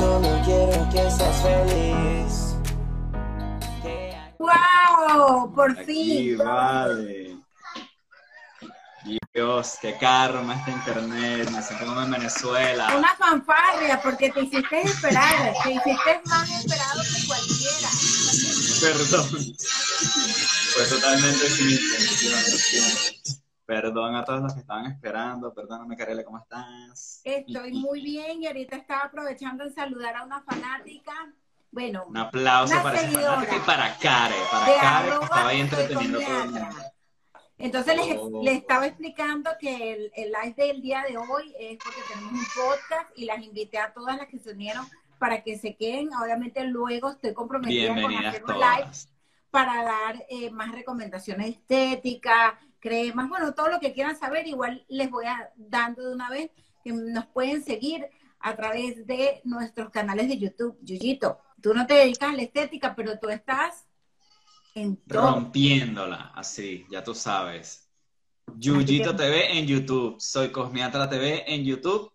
solo quiero que seas feliz. ¡Wow! Por Aquí, fin. vale. Dios, qué karma este internet. Me siento como en Venezuela. Una fanfarria, porque te hiciste esperar. Te hiciste más esperado que cualquiera. Perdón. Fue totalmente sin intención. Perdón a todos los que estaban esperando. Perdóname, Karela, ¿cómo estás? Estoy muy bien y ahorita estaba aprovechando en saludar a una fanática. Bueno, Un aplauso Una para esa seguidora. fanática y para Care. Para Care, que estaba ahí entreteniendo todo el Comiatra. mundo. Entonces les, Oh. les estaba explicando que el, el live del día de hoy es porque tenemos un podcast y las invité a todas las que se unieron para que se queden. Obviamente luego estoy comprometida con hacer un live para dar eh, más recomendaciones estéticas, cremas, bueno, todo lo que quieran saber. Igual les voy a dando de una vez que nos pueden seguir a través de nuestros canales de YouTube. Yuyito, tú no te dedicas a la estética, pero tú estás en todo. Rompiéndola, así, ya tú sabes. Yuyito TV en YouTube, soy Cosmiatra TV en YouTube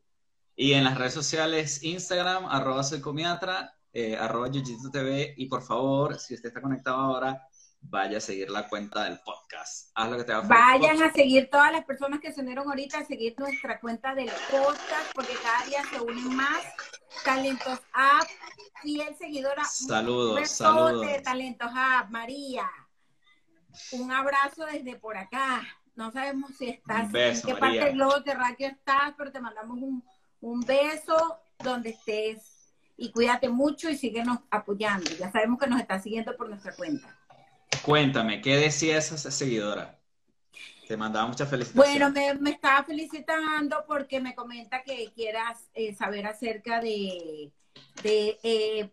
y en las redes sociales Instagram, arroba soy Cosmiatra, eh, arroba Yuyito TV y por favor, si usted está conectado ahora, vaya a seguir la cuenta del podcast. Haz lo que te haga feliz. Vayan a seguir todas las personas que se unieron ahorita a seguir nuestra cuenta del podcast, porque cada día se unen más talentos app, fiel seguidora. Saludos, saludos. talentos app, María. Un abrazo desde por acá. No sabemos si estás beso, en qué María. parte del globo terráqueo estás, pero te mandamos un, un beso donde estés. Y cuídate mucho y síguenos apoyando. Ya sabemos que nos estás siguiendo por nuestra cuenta. Cuéntame, ¿qué decía esa seguidora? Te mandaba muchas felicitaciones. Bueno, me, me estaba felicitando porque me comenta que quieras eh, saber acerca de, de eh,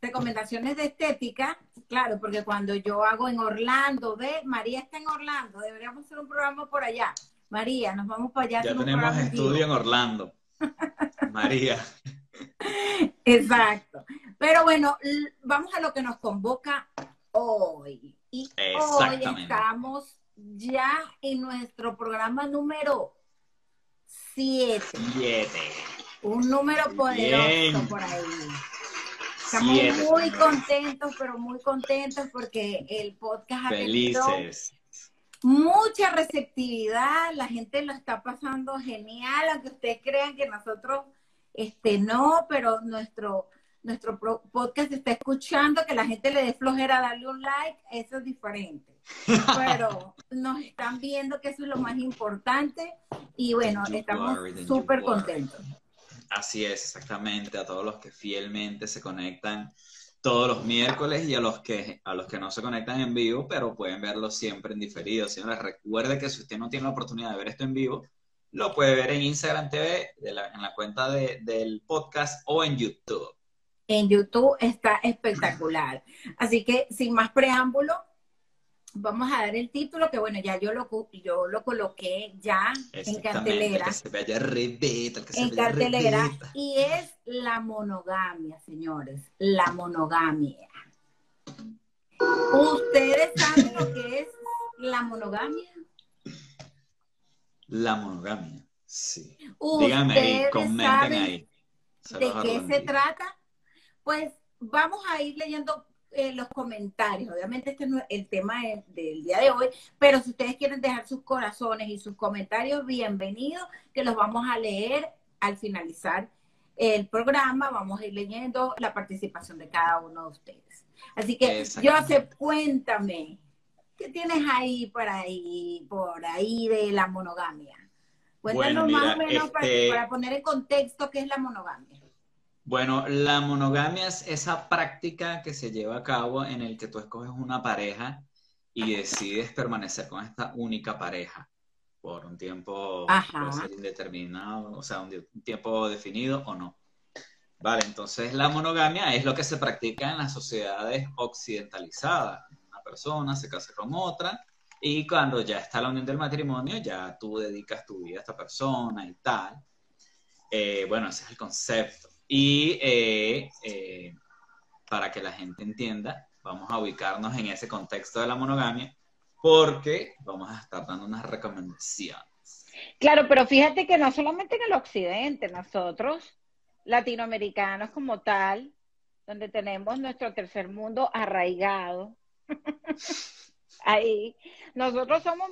recomendaciones de estética. Claro, porque cuando yo hago en Orlando, ve, María está en Orlando, deberíamos hacer un programa por allá. María, nos vamos para allá. ya tenemos vivo. estudio en Orlando. María. Exacto. Pero bueno, vamos a lo que nos convoca hoy. Y hoy estamos ya en nuestro programa número 7. Siete. Un número poderoso Bien. por ahí. Estamos Siete, muy contentos, pero muy contentos porque el podcast ha tenido mucha receptividad, la gente lo está pasando genial, aunque ustedes crean que nosotros este no, pero nuestro nuestro podcast se está escuchando, que la gente le dé flojera darle un like, eso es diferente. Pero nos están viendo que eso es lo más importante y bueno, estamos súper contentos. Así es, exactamente. A todos los que fielmente se conectan todos los miércoles y a los que a los que no se conectan en vivo, pero pueden verlo siempre en diferido. Señores, recuerde que si usted no tiene la oportunidad de ver esto en vivo, lo puede ver en Instagram TV, de la- en la cuenta de- del podcast o en YouTube. En YouTube está espectacular. Así que sin más preámbulo, vamos a dar el título que bueno, ya yo lo yo lo coloqué ya en cartelera. El que se vaya rebeta, el que se en vaya cartelera y es la monogamia, señores, la monogamia. ¿Ustedes saben lo que es la monogamia? La monogamia, sí. Díganme ahí, ¿Ustedes comenten ahí. De qué se trata? Pues vamos a ir leyendo eh, los comentarios. Obviamente este no es el tema de- del día de hoy, pero si ustedes quieren dejar sus corazones y sus comentarios, bienvenidos, que los vamos a leer al finalizar el programa. Vamos a ir leyendo la participación de cada uno de ustedes. Así que. Joseph, cuéntame, ¿qué tienes ahí por ahí, por ahí de la monogamia? Cuéntanos Bueno, más o menos para, este- para poner en contexto qué es la monogamia. Bueno, la monogamia es esa práctica que se lleva a cabo en el que tú escoges una pareja y decides permanecer con esta única pareja por un tiempo Ajá. puede ser indeterminado, o sea, un tiempo definido o no. Vale, entonces la monogamia es lo que se practica en las sociedades occidentalizadas. Una persona se casa con otra y cuando ya está la unión del matrimonio, ya tú dedicas tu vida a esta persona y tal. Eh, bueno, ese es el concepto. Y eh, eh, para que la gente entienda, vamos a ubicarnos en ese contexto de la monogamia porque vamos a estar dando unas recomendaciones. Claro, pero fíjate que no solamente en el occidente, nosotros latinoamericanos como tal, donde tenemos nuestro tercer mundo arraigado. Ahí, nosotros somos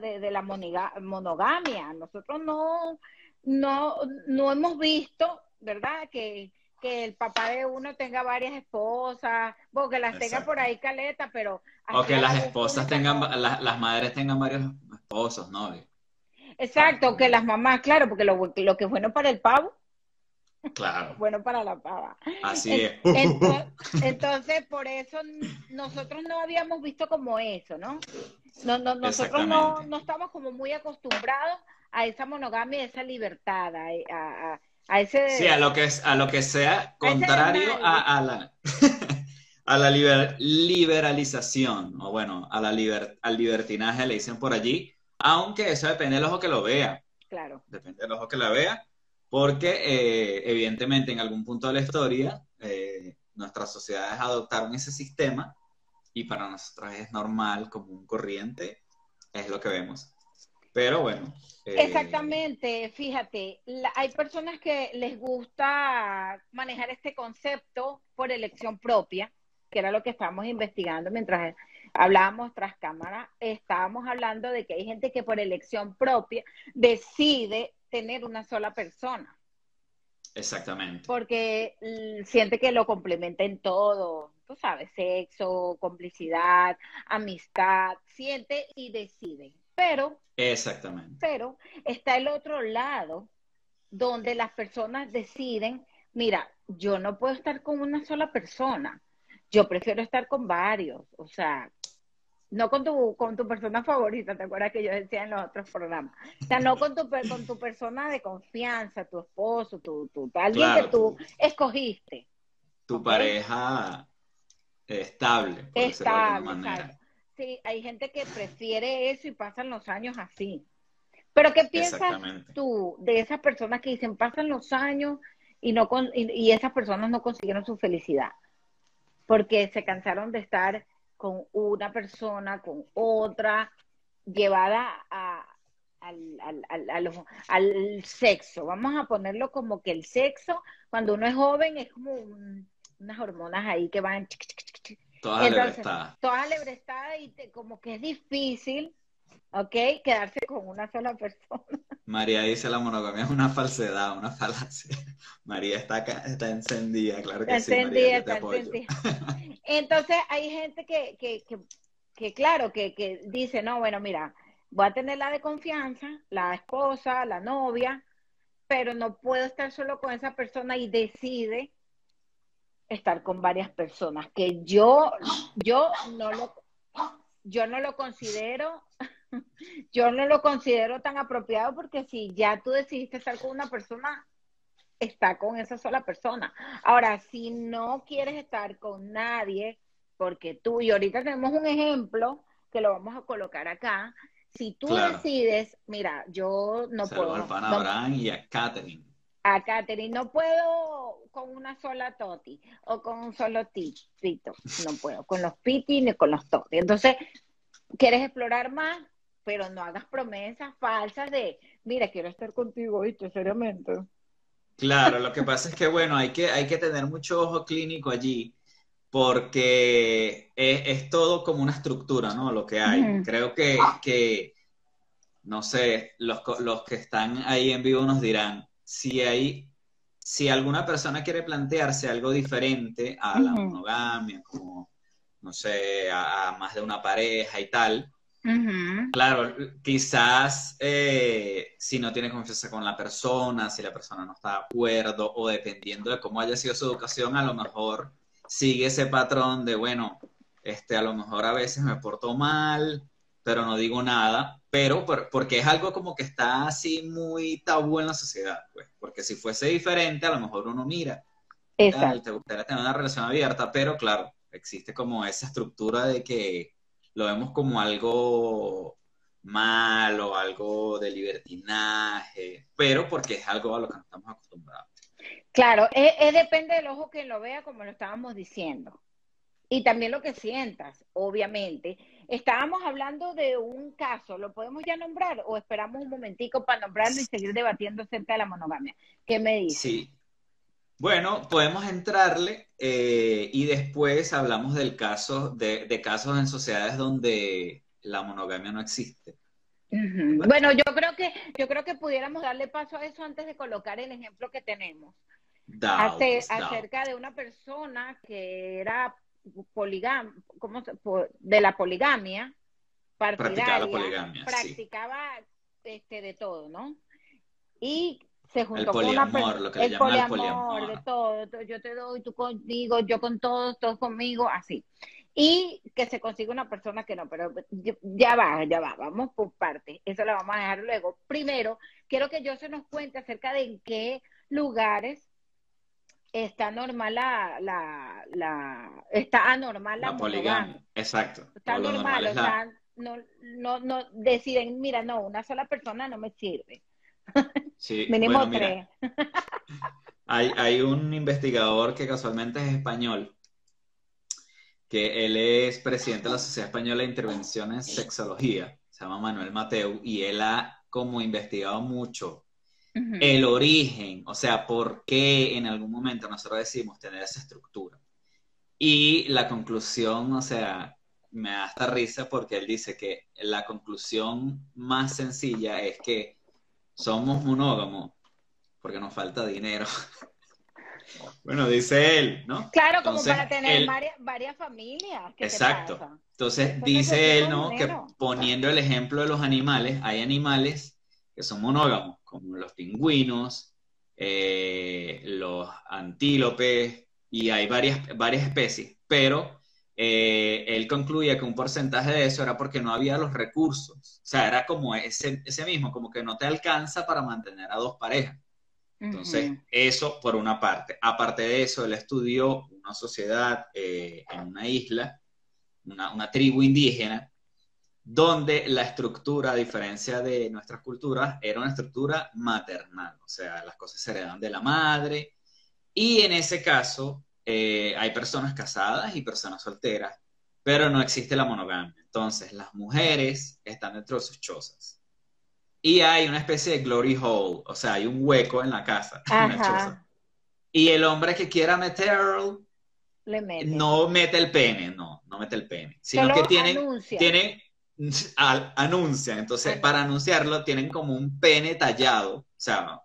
de, la monogamia, nosotros no, no, no hemos visto, ¿verdad? Que, el papá de uno tenga varias esposas, o que las tenga por ahí caleta, pero... O que las esposas tengan, las, madres tengan varios esposos, ¿no? Exacto, que las mamás, claro, porque lo, lo que es bueno para el pavo, Claro. bueno para la pava. Así es. Entonces, por eso nosotros no habíamos visto como eso, ¿no? no, no nosotros no, no, estamos como muy acostumbrados a esa monogamia, a esa libertad, a, a, ese... Sí, a lo que, es, a lo que sea contrario a, la... a la liberalización, o bueno, a la al libertinaje le dicen por allí, aunque eso depende del ojo que lo vea. Claro. Depende del ojo que la vea porque eh, evidentemente en algún punto de la historia eh, nuestras sociedades adoptaron ese sistema y para nosotros es normal, como un corriente, es lo que vemos. Pero bueno. Eh, Exactamente, fíjate, hay personas que les gusta manejar este concepto por elección propia, que era lo que estábamos investigando mientras hablábamos tras cámara, estábamos hablando de que hay gente que por elección propia decide tener una sola persona. Exactamente. Porque siente que lo complementa en todo, tú sabes, sexo, complicidad, amistad, siente y decide. Pero, exactamente. Pero está el otro lado donde las personas deciden, mira, yo no puedo estar con una sola persona, yo prefiero estar con varios, o sea, no con tu, con tu persona favorita, ¿te acuerdas que yo decía en los otros programas? O sea, no con tu, con tu persona de confianza, tu esposo, tu, tu alguien que tú escogiste. Tu pareja estable, por estable, de manera. Sí, hay gente que prefiere eso y pasan los años así. Pero ¿qué piensas tú de esas personas que dicen pasan los años y no con, y esas personas no consiguieron su felicidad? Porque se cansaron de estar con una persona, con otra, llevada a, al, al, sexo. Vamos a ponerlo como que el sexo, cuando uno es joven, es como unas hormonas ahí que van... Todas alebrestadas. y como que es difícil, ¿ok? Quedarse con una sola persona. María dice la monogamia es una falsedad, una falacia. María está, está encendida, claro que sí. María, está encendida. Entonces hay gente que, que, que, claro, que, que dice, no, bueno, mira, voy a tener la de confianza, la esposa, la novia, pero no puedo estar solo con esa persona y decide estar con varias personas, que yo, yo no lo, yo no lo considero yo no lo considero tan apropiado porque si ya tú decidiste estar con una persona, está con esa sola persona. Ahora, si no quieres estar con nadie, porque tú, y ahorita tenemos un ejemplo que lo vamos a colocar acá, si tú decides, mira, yo no puedo. a Abraham y a Catherine. A Catherine, no puedo con una sola toti o con un solo tito, no puedo, con los piti ni con los toti. Entonces, ¿quieres explorar más? pero no hagas promesas falsas de, mira, quiero estar contigo, ¿viste? Seriamente. Claro, lo que pasa es que, bueno, hay que, hay que tener mucho ojo clínico allí, porque es, todo como una estructura, ¿no? Lo que hay. Creo que, que, no sé, los, los que están ahí en vivo nos dirán, si hay, si alguna persona quiere plantearse algo diferente a la monogamia, como, no sé, a más de una pareja y tal, Claro, quizás eh, si no tiene confianza con la persona, si la persona no está de acuerdo o dependiendo de cómo haya sido su educación, a lo mejor sigue ese patrón de, bueno, este, a lo mejor a veces me porto mal, pero no digo nada, pero porque es algo como que está así muy tabú en la sociedad, pues, porque si fuese diferente, a lo mejor uno mira, Exacto. te gustaría tener una relación abierta, pero claro, existe como esa estructura de que lo vemos como algo malo, algo de libertinaje, pero porque es algo a lo que no estamos acostumbrados. Claro, es, depende del ojo que lo vea, como lo estábamos diciendo. Y también lo que sientas, obviamente. Estábamos hablando de un caso, ¿lo podemos ya nombrar o esperamos un momentico para nombrarlo y seguir debatiendo acerca de la monogamia? ¿Qué me dices? Sí, Bueno, podemos entrarle eh, y después hablamos del caso, de, de casos en sociedades donde la monogamia no existe. Bueno, yo creo que yo creo que pudiéramos darle paso a eso antes de colocar el ejemplo que tenemos. Pues, acerca de una persona que era poligam, ¿cómo se- de la poligamia, Practicaba la partidaria, sí. practicaba este de todo, ¿no? Y se juntó El con una poliamor, lo que le el llaman el poliamor, poliamor. de todo, to- yo te doy, tú conmigo, yo con todos, todos conmigo, así. Y que se consiga una persona que no, pero ya- ya va, ya va, vamos por partes, eso lo vamos a dejar luego. Primero, quiero que yo se nos cuente acerca de en qué lugares está normal la, la, la está anormal la, La poligamia. Exacto. Está normal, normal o es sea, no, no, no deciden, mira, no, una sola persona no me sirve. sí, Mínimo bueno, mira, tres. Hay, hay un investigador que casualmente es español, que él es presidente de la Sociedad Española de Intervención en Sexología, se llama Manuel Mateu, y él ha como investigado mucho El origen, o sea, por qué en algún momento nosotros decimos tener esa estructura. Y la conclusión, o sea, me da hasta risa porque él dice que la conclusión más sencilla es que somos monógamos porque nos falta dinero. Bueno, dice él, ¿no? Claro, como para tener él- varias, varias familias. ¿Qué te Exacto. Entonces dice él, ¿no? Que poniendo el ejemplo de los animales, hay animales que son monógamos, como los pingüinos, eh, los antílopes, y hay varias, varias especies, pero eh, él concluye que un porcentaje de eso era porque no había los recursos. O sea, era como ese, ese mismo, como que no te alcanza para mantener a dos parejas. Entonces, eso por una parte. Aparte de eso, él estudió una sociedad eh, en una isla, una, una tribu indígena, donde la estructura, a diferencia de nuestras culturas, era una estructura maternal. O sea, las cosas se heredan de la madre. Y en ese caso, eh, hay personas casadas y personas solteras, pero no existe la monogamia. Entonces, las mujeres están dentro de sus chozas. Y hay una especie de glory hole, o sea, hay un hueco en la casa, choza. Y el hombre que quiera meterlo, mete. no mete el pene, no, no mete el pene, sino Solo que tienen, anuncia. tienen, al- anuncian, entonces para anunciarlo tienen como un pene tallado, o sea,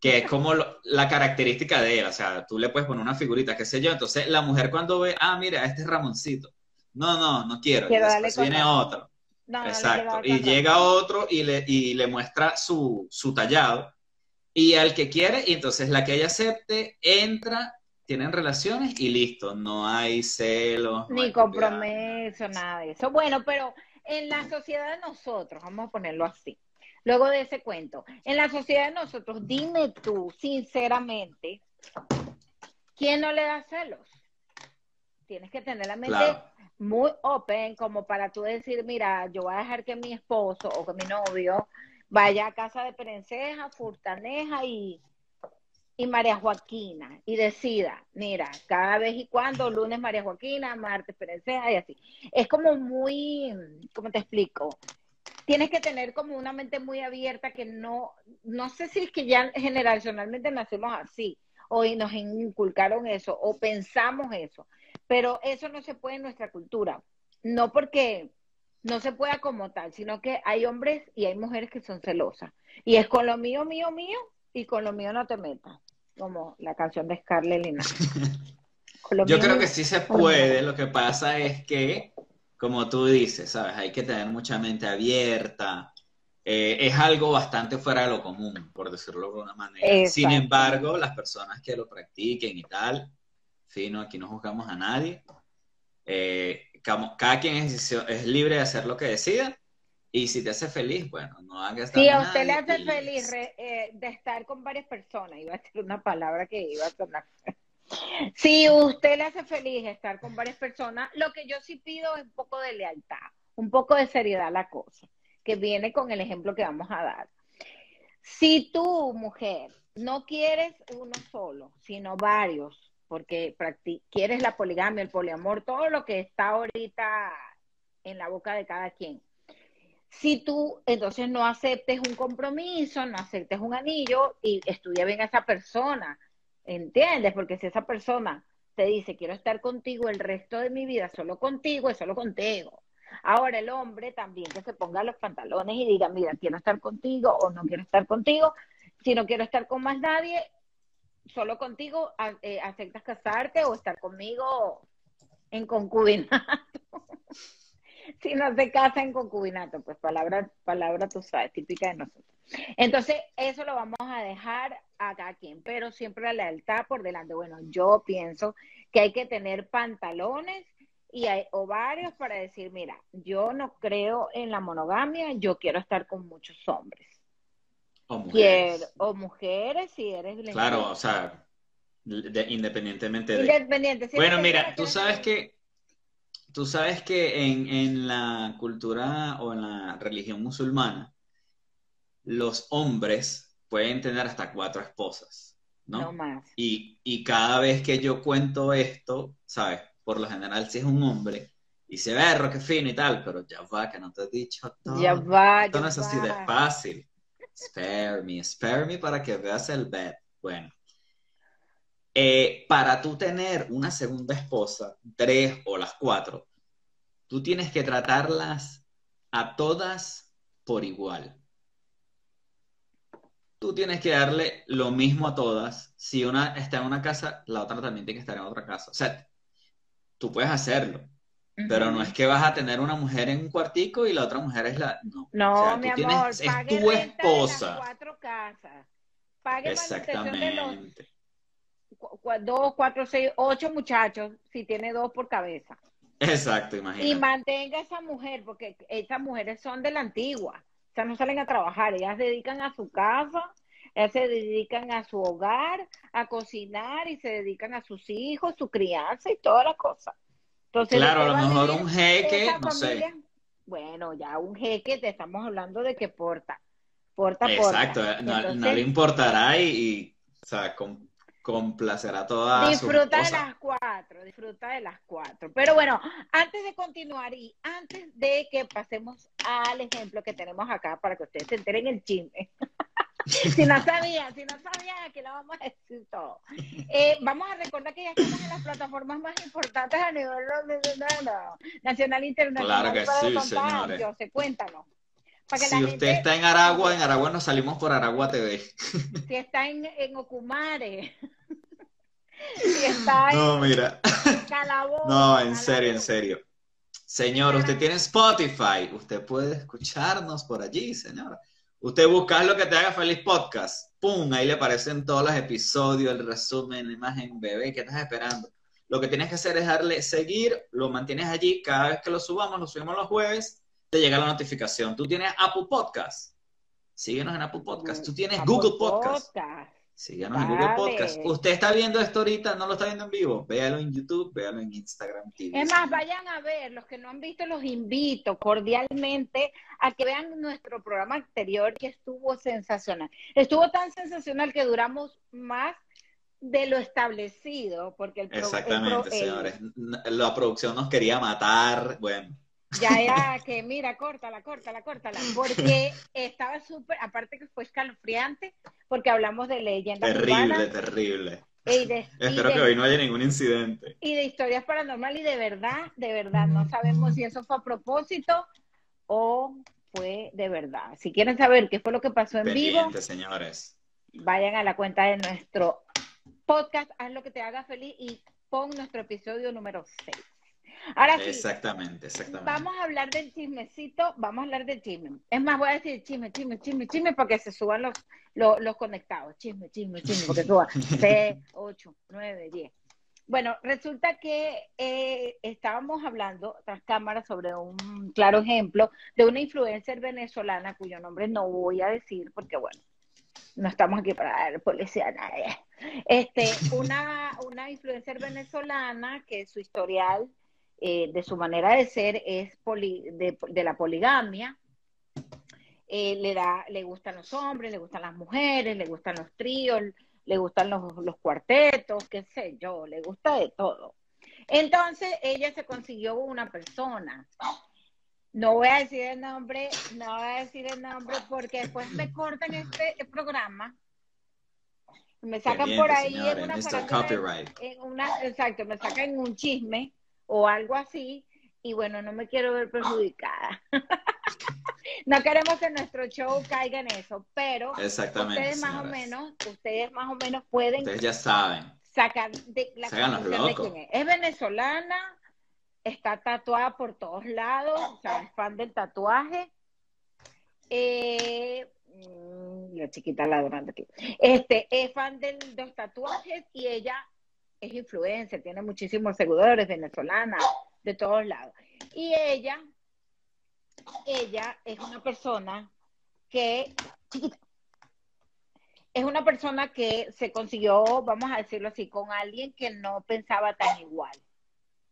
que es como lo- la característica de él, o sea, tú le puedes poner una figurita, qué sé yo, entonces la mujer cuando ve, ah, mira, este es Ramoncito, no, no, no quiero, Quiero después viene otro, No, exacto, y llega otro y le, y le muestra su, su tallado, y al que quiere, y entonces la que ella acepte, entra, tienen relaciones y listo, no hay celos, no Ni hay compromiso, nada de eso. Bueno, pero en la sociedad de nosotros, vamos a ponerlo así, luego de ese cuento, en la sociedad de nosotros, dime tú, sinceramente, ¿quién no le da celos? Tienes que tener la mente Claro. muy open como para tú decir, mira, yo voy a dejar que mi esposo o que mi novio vaya a casa de Perenceja, Furtaneja y, y María Joaquina y decida, mira, cada vez y cuando, lunes María Joaquina, martes Perenceja y así. Es como muy, ¿cómo te explico? Tienes que tener como una mente muy abierta que no, no sé si es que ya generacionalmente nacimos así o nos inculcaron eso o pensamos eso, pero eso no se puede en nuestra cultura. No porque no se pueda como tal, sino que hay hombres y hay mujeres que son celosas. Y es con lo mío, mío, mío, y con lo mío no te metas. Como la canción de Scarlett Yo mío, creo que sí se puede, lo que pasa es que, como tú dices, ¿sabes? Hay que tener mucha mente abierta. Eh, es algo bastante fuera de lo común, por decirlo de una manera. Sin embargo, las personas que lo practiquen y tal, fino, aquí no juzgamos a nadie. Eh, cada quien es, es libre de hacer lo que decida. Y si te hace feliz, bueno, no hagas Si a usted le hace y- feliz re- eh, de estar con varias personas, iba a decir una palabra que iba a sonar. Si usted le hace feliz estar con varias personas, lo que yo sí pido es un poco de lealtad, un poco de seriedad a la cosa, que viene con el ejemplo que vamos a dar. Si tú, mujer, no quieres uno solo, sino varios, porque quieres la poligamia, el poliamor, todo lo que está ahorita en la boca de cada quien. Si tú entonces no aceptes un compromiso, no aceptes un anillo y estudia bien a esa persona, ¿Entiendes? Porque si esa persona te dice, quiero estar contigo el resto de mi vida, solo contigo, es solo contigo. Ahora el hombre también que se ponga los pantalones y diga, mira, quiero estar contigo o no quiero estar contigo. Si no quiero estar con más nadie, solo contigo eh, aceptas casarte o estar conmigo en concubinato. si no se casa en concubinato, pues palabra, palabra tú sabes, típica de nosotros. Entonces, eso lo vamos a dejar a cada quien, pero siempre la lealtad por delante. Bueno, yo pienso que hay que tener pantalones y hay ovarios para decir, mira, yo no creo en la monogamia, yo quiero estar con muchos hombres. O mujeres. o mujeres si eres Claro, o sea, independientemente de... Independiente, bueno, mira, tú sabes que tú sabes que en, en la cultura o en la religión musulmana, los hombres pueden tener hasta cuatro esposas, ¿no? No más. Y, y cada vez que yo cuento esto, ¿sabes? Por lo general, si es un hombre, y se ve que fino y tal, pero ya va, que no te he dicho todo. Ya va, Esto ya no es así de fácil. Spare me, spare me para que veas el bed. Bueno. Eh, para tú tener una segunda esposa, tres o las cuatro, tú tienes que tratarlas a todas por igual. Tú tienes que darle lo mismo a todas. Si una está en una casa, la otra también tiene que estar en otra casa. O sea, tú puedes hacerlo, pero no es que vas a tener una mujer en un cuartico y la otra mujer es la... No, No, O sea, mi tú tienes- amor, es pague tu renta de las esposa. cuatro casas. Pague Exactamente. Dos, cuatro, seis, ocho muchachos, si tiene dos por cabeza. Exacto, Y imagínate. mantenga a esa mujer, porque esas mujeres son de la antigua. O sea, no salen a trabajar, ellas se dedican a su casa, ellas se dedican a su hogar, a cocinar y se dedican a sus hijos, su crianza y todas las cosas. Entonces, ¿de Claro, a lo mejor un jeque, no sé. Bueno, ya un jeque, te estamos hablando de que porta. Porta, porta. Exacto, no, no Entonces, le importará y, y, o sea, com- complacerá a toda su Disfruta de las cuatro, disfruta de las cuatro. Pero bueno, antes de continuar y antes de que pasemos al ejemplo que tenemos acá para que ustedes se enteren el chisme. si no sabían, si no sabían, aquí lo vamos a decir todo. Eh, vamos a recordar que ya estamos en las plataformas más importantes a nivel nacional e internacional. Claro que sí, señores. Cuéntanos. Para que Si la usted está en Aragua, en Aragua nos salimos por Aragua TV. si está en, en Ocumare, si está en No, mira. Calabozo. No, en serio, en serio. Señor, usted tiene Spotify, usted puede escucharnos por allí, señora. Usted busca lo que te haga feliz podcast. ¡Pum! Ahí le aparecen todos los episodios, el resumen, la imagen, bebé, ¿qué estás esperando? Lo que tienes que hacer es darle seguir, lo mantienes allí, cada vez que lo subamos, lo subimos los jueves, te llega la notificación. Tú tienes Apple Podcast. Síguenos en Apple Podcast. Tú tienes Apple Google Podcast. Podcast. Síganos en Google. Podcast. Usted está viendo esto ahorita, no lo está viendo en vivo. Véalo en YouTube, véalo en Instagram TV. Es más, vayan a ver, los que no han visto, los invito cordialmente a que vean nuestro programa anterior que estuvo sensacional. Estuvo tan sensacional que duramos más de lo establecido, porque el, pro- el pro- Exactamente, el- señores. La producción nos quería matar. Bueno, ya era que, mira, córtala, córtala, córtala, porque estaba súper, aparte que fue escalofriante, porque hablamos de leyendas terrible, urbanas terrible. y de, y Espero de- que hoy no haya ningún incidente. y de historias paranormales y de verdad, de verdad, no sabemos si eso fue a propósito o fue de verdad. Si quieren saber qué fue lo que pasó en vivo, señores. vayan a la cuenta de nuestro podcast, haz lo que te haga feliz y pon nuestro episodio número 6. Ahora sí, Exactamente, exactamente. vamos a hablar del chismecito, vamos a hablar del chisme. Es más, voy a decir chisme, chisme, chisme, chisme, para que se suban los, los, los conectados. Chisme, chisme, chisme, porque suban 6, 8, 9, 10. Bueno, resulta que eh, estábamos hablando tras cámaras sobre un claro ejemplo de una influencer venezolana cuyo nombre no voy a decir porque, bueno, no estamos aquí para dar policía a nadie. Este, una, una influencer venezolana que su historial eh, de su manera de ser es poli- de, de la poligamia. Eh, le, da, le gustan los hombres, le gustan las mujeres, le gustan los tríos, le gustan los, los cuartetos, qué sé yo, le gusta de todo. Entonces ella se consiguió una persona. No voy a decir el nombre, no voy a decir el nombre porque después me cortan este programa. Me sacan por ahí en una Copyright. en una, exacto, me sacan en un chisme o algo así, y bueno, no me quiero ver perjudicada. no queremos que nuestro show caiga en eso, pero Exactamente. ustedes más o menos, ustedes más o menos pueden Ustedes ya saben. sacar de la de quién es. Es venezolana, está tatuada por todos lados, o sea, es fan del tatuaje. Eh, mm, la chiquita ladrón de aquí. Este, es fan de los tatuajes y ella es influencer, tiene muchísimos seguidores, venezolana, de todos lados. Y ella, ella es una persona que, es una persona que se consiguió, vamos a decirlo así, con alguien que no pensaba tan igual,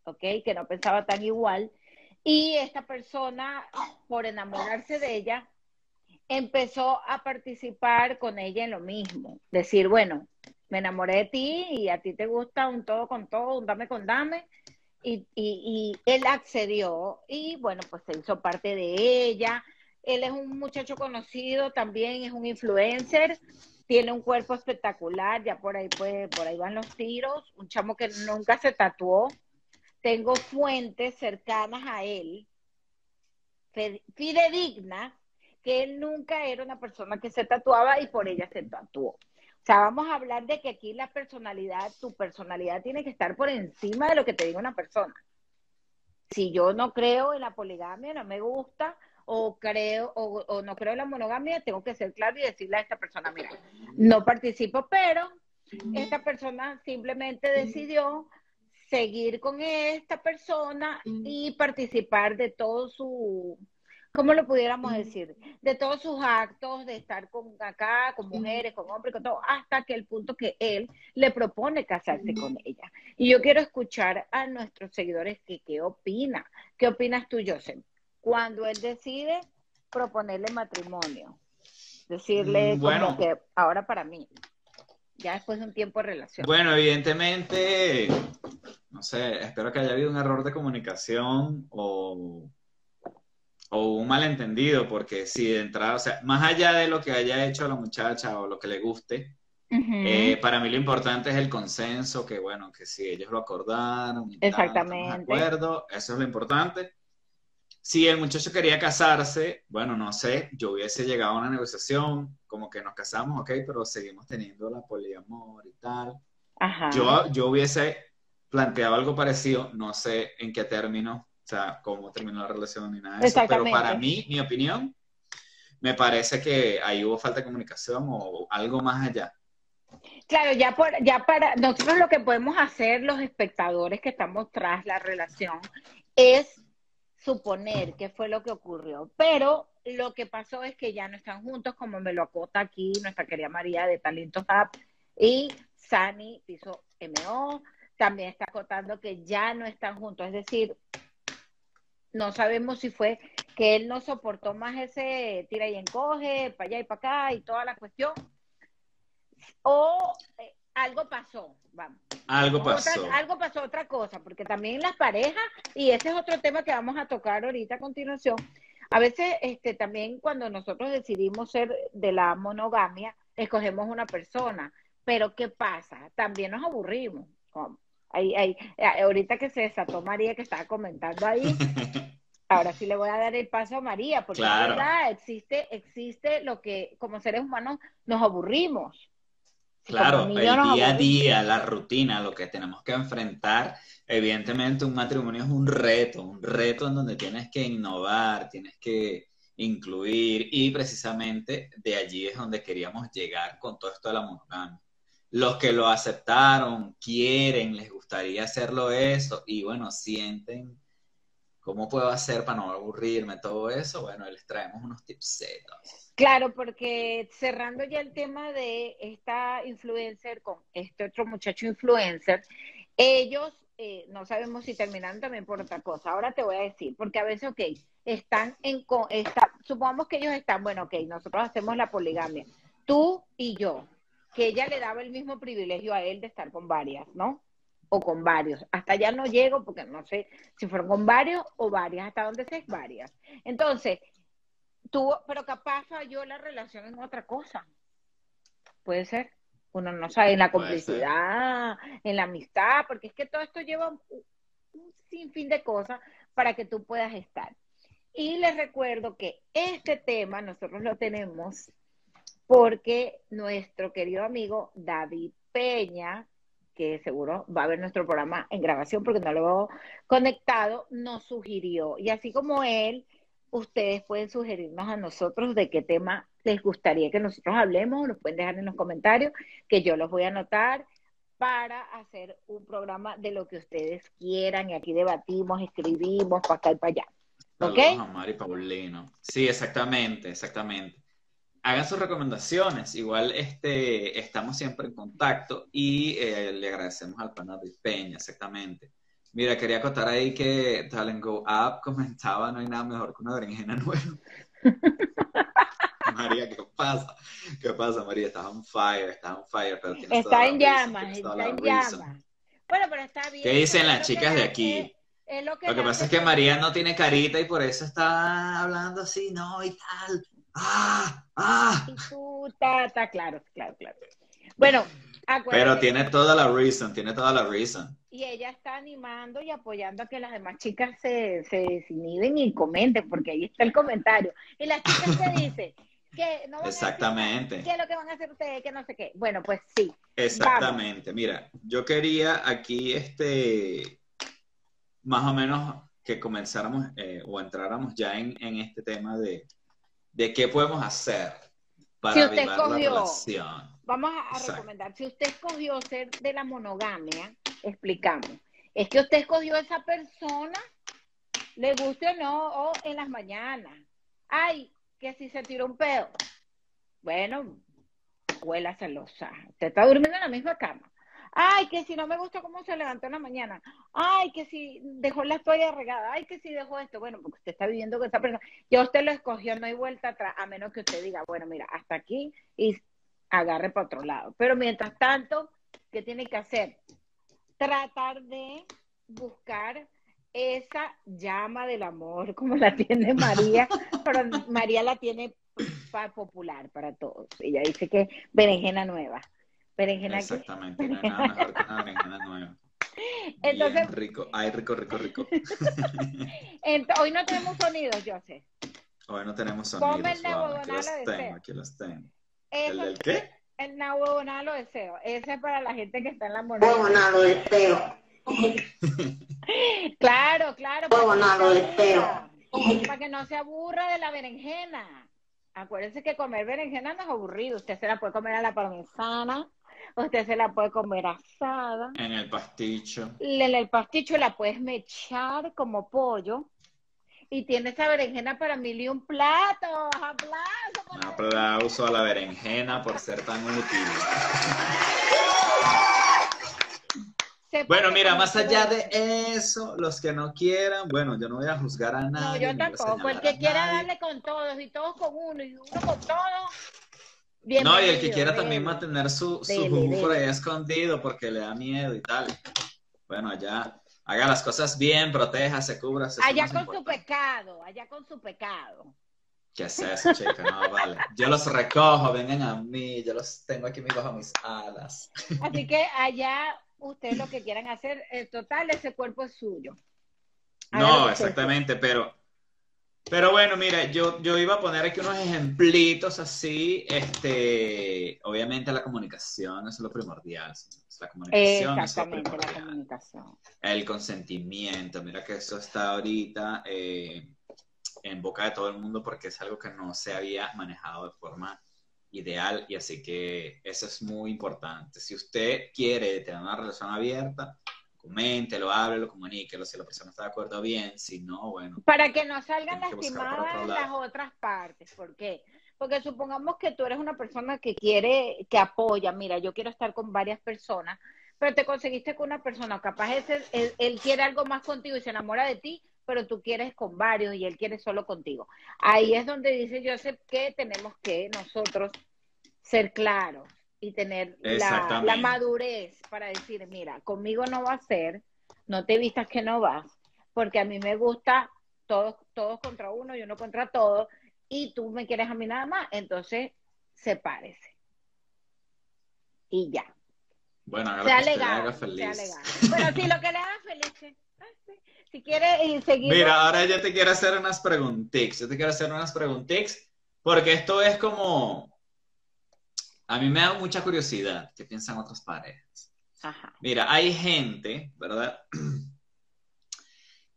¿ok? Que no pensaba tan igual. Y esta persona, por enamorarse de ella, empezó a participar con ella en lo mismo. Decir, bueno, me enamoré de ti y a ti te gusta un todo con todo, un dame con dame. Y, y, él accedió y bueno, pues se hizo parte de ella. Él es un muchacho conocido, también es un influencer, tiene un cuerpo espectacular, ya por ahí pues, por ahí van los tiros, un chamo que nunca se tatuó. Tengo fuentes cercanas a él, fidedignas, que él nunca era una persona que se tatuaba y por ella se tatuó. O sea, vamos a hablar de que aquí la personalidad, tu personalidad tiene que estar por encima de lo que te diga una persona. Si yo no creo en la poligamia, no me gusta, o creo, o, o no creo en la monogamia, tengo que ser claro y decirle a esta persona, mira, no participo, pero esta persona simplemente decidió seguir con esta persona y participar de todo su, ¿cómo lo pudiéramos decir? De todos sus actos, de estar con acá, con mujeres, con hombres, con todo, hasta que el punto que él le propone casarse con ella. Y yo quiero escuchar a nuestros seguidores que qué opina. ¿Qué opinas tú, Joseph? Cuando él decide proponerle matrimonio, decirle Mm, bueno. como que ahora para mí, ya después de un tiempo de relación. Bueno, evidentemente, no sé, espero que haya habido un error de comunicación o, o un malentendido, porque si de entrada, o sea, más allá de lo que haya hecho la muchacha o lo que le guste, eh, para mí lo importante es el consenso, que bueno, que si ellos lo acordaron, y Exactamente. de acuerdo, eso es lo importante. Si el muchacho quería casarse, bueno, no sé, yo hubiese llegado a una negociación, como que nos casamos, ok, pero seguimos teniendo la poliamor y tal. Ajá. Yo, yo hubiese planteado algo parecido, no sé en qué término, o sea, cómo terminó la relación ni nada de eso, pero para mí, mi opinión, me parece que ahí hubo falta de comunicación o algo más allá. Claro, ya, por, ya para nosotros lo que podemos hacer los espectadores que estamos tras la relación es suponer qué fue lo que ocurrió. Pero lo que pasó es que ya no están juntos, como me lo acota aquí nuestra querida María de Talento Hub y Sani Piso MO. También está acotando que ya no están juntos. Es decir, no sabemos si fue que él no soportó más ese tira y encoge, para allá y para acá y toda la cuestión o eh, algo pasó, vamos. Algo Otra- pasó. algo pasó, otra cosa, porque también las parejas, y ese es otro tema que vamos a tocar ahorita a continuación, a veces este, también cuando nosotros decidimos ser de la monogamia, escogemos una persona, pero ¿qué pasa? También nos aburrimos. ¿Cómo? Ahí, ahí, ahorita que se desató María que estaba comentando ahí, ahora sí le voy a dar el paso a María, porque Claro. es verdad, existe, existe lo que como seres humanos nos aburrimos. Claro, el día a día, la rutina, lo que tenemos que enfrentar, evidentemente un matrimonio es un reto, un reto en donde tienes que innovar, tienes que incluir y precisamente de allí es donde queríamos llegar con todo esto de la monogamia. Los que lo aceptaron, quieren, les gustaría hacerlo eso y bueno, sienten cómo puedo hacer para no aburrirme, todo eso, bueno, les traemos unos tipsetos. Claro, porque cerrando ya el tema de esta influencer con este otro muchacho influencer, ellos eh, no sabemos si terminaron también por otra cosa. Ahora te voy a decir, porque a veces, ok, están en, está, supongamos que ellos están, bueno, ok, nosotros hacemos la poligamia, tú y yo, que ella le daba el mismo privilegio a él de estar con varias, ¿no? O con varios. Hasta allá no llego porque no sé si fueron con varios o varias, hasta donde sé varias. Entonces, tuvo, pero capaz falló la relación en otra cosa. Puede ser. Uno no sabe en la complicidad, en la amistad, porque es que todo esto lleva un, un sinfín de cosas para que tú puedas estar. Y les recuerdo que este tema nosotros lo tenemos porque nuestro querido amigo David Peña, que seguro va a ver nuestro programa en grabación porque no lo he conectado, nos sugirió. Y así como él, ustedes pueden sugerirnos a nosotros de qué tema les gustaría que nosotros hablemos, los pueden dejar en los comentarios, que yo los voy a anotar para hacer un programa de lo que ustedes quieran y aquí debatimos, escribimos para acá y para allá. ¿Ok? Saludos a Mari Paulino. Sí, exactamente, exactamente. Hagan sus recomendaciones. Igual este, estamos siempre en contacto y eh, le agradecemos al pana de Peña, exactamente. Mira, quería contar ahí que Talent Go Up comentaba, no hay nada mejor que una berenjena nueva. María, ¿qué pasa? ¿Qué pasa, María? Estás on fire, estás on fire, pero tienes Está en llamas, está en llamas. Bueno, pero está bien. ¿Qué dicen las chicas de aquí? es lo que, Lo que le pasa es que María no tiene carita y por eso está hablando así, no, y tal. ¡Ah! ¡Ah! Tú, está, claro, claro, claro. Bueno, Pero tiene toda la reason, tiene toda la reason. y ella está animando y apoyando a que las demás chicas se, se desinhiben y comenten, porque ahí está el comentario. Y las chicas te dicen que no van a decir Exactamente. ¿Qué es lo que van a hacer ustedes? Que no sé qué. Bueno, pues sí. Exactamente. Mira, yo quería aquí, este, más o menos que comenzáramos eh, o entráramos ya en, en este tema de, de qué podemos hacer para Si usted avivar la escogió- relación. Vamos a, a Exacto. recomendar. Si usted escogió ser de la monogamia, explicamos. Es que usted escogió a esa persona, le guste o no, o en las mañanas. Ay, que si se tiró un pedo. Bueno, huela celosa. Usted está durmiendo en la misma cama. Ay, que si no me gusta cómo se levantó en la mañana. Ay, que si dejó la toalla regada. Ay, que si dejó esto. Bueno, porque usted está viviendo con esa persona. Ya usted lo escogió, no hay vuelta atrás, a menos que usted diga, bueno, mira, hasta aquí y agarre para otro lado. Pero mientras tanto, ¿qué tiene que hacer? Tratar de buscar esa llama del amor, como la tiene María, pero María la tiene popular para todos. Ella dice que berenjena nueva. Berenjena que- Exactamente, no hay nada mejor que una berenjena nueva. Entonces- Bien rico, ay, rico, rico, rico. Ent- hoy no tenemos sonidos, yo sé. Hoy no tenemos sonidos, el vamos, aquí los tengo, deseo. aquí los tengo. ¿El Eso, del qué? el deseo. Ese es para la gente que está en la moneda. Huevo, nada, lo deseo. Claro, claro. Huevo, para que nada, no lo se deseo. aburra, Para que no se aburra de la berenjena. Acuérdense que comer berenjena no es aburrido. Usted se la puede comer a la parmesana, usted se la puede comer asada. En el pasticho. En el pasticho la puedes mechar como pollo. Y tiene esa berenjena para mil y un plato. ¡Aplauso! Un aplauso a la berenjena por ser tan útil. Bueno, mira, más allá de eso, los que no quieran, bueno, yo no voy a juzgar a No, nadie. yo voy a tampoco. El que quiera darle con todos y todos con uno y uno con todos. No, y el que quiera también mantener su, su Dele, jugo por ahí escondido porque le da miedo y tal. Bueno, allá haga las cosas bien, protéjase, cúbrase. Allá con su pecado, allá con su pecado. ¿Qué es eso, chica? No, vale. Yo los recojo, vengan a mí, yo los tengo aquí bajo mis alas. Así que allá ustedes lo que quieran hacer, el total, ese cuerpo es suyo. Haga No, exactamente, pero, pero bueno, mira, yo, yo iba a poner aquí unos ejemplitos así, este, obviamente la comunicación es lo primordial, señores, la comunicación es lo Exactamente, la primordial. comunicación. El consentimiento, mira que eso está ahorita eh, en boca de todo el mundo porque es algo que no se había manejado de forma ideal y así que eso es muy importante. Si usted quiere tener una relación abierta, coméntelo, háblelo, comuníquelo. Si la persona está de acuerdo, bien. Si no, bueno. Para que no salgan lastimadas las otras partes. ¿Por qué? Porque supongamos que tú eres una persona que quiere, que apoya, mira, yo quiero estar con varias personas, pero te conseguiste con una persona, capaz ese, él, él quiere algo más contigo y se enamora de ti, pero tú quieres con varios y él quiere solo contigo. Ahí es donde dice Joseph que tenemos que nosotros ser claros y tener la, la madurez para decir, mira, conmigo no va a ser, no te vistas que no vas, porque a mí me gusta todos, todos contra uno y uno contra todos, y tú me quieres a mí nada más, entonces sepárese. Y ya. Bueno, haga Sea legal. haga Sea feliz. legal. Bueno, sí, lo que le haga feliz. Si quiere y seguir. Mira, ahora yo te quiero hacer unas preguntitas. Yo te quiero hacer unas preguntitas porque esto es como... A mí me da mucha curiosidad qué piensan otras parejas. Ajá. Mira, hay gente, ¿verdad?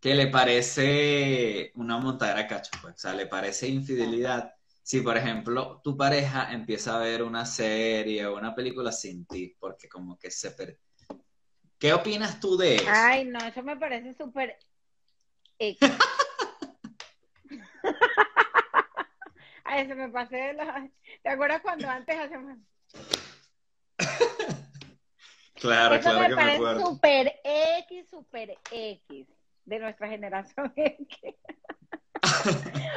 Que le parece una montadera cacho, pues. O sea, le parece infidelidad. Si, por ejemplo, tu pareja empieza a ver una serie o una película sin ti, porque como que se... per- ¿Qué opinas tú de eso? Ay, no, eso me parece súper. Ay, se me pasé de la. ¿Te acuerdas cuando antes hacíamos? Claro, Eso claro me que me acuerdo. súper X, súper X de nuestra generación X.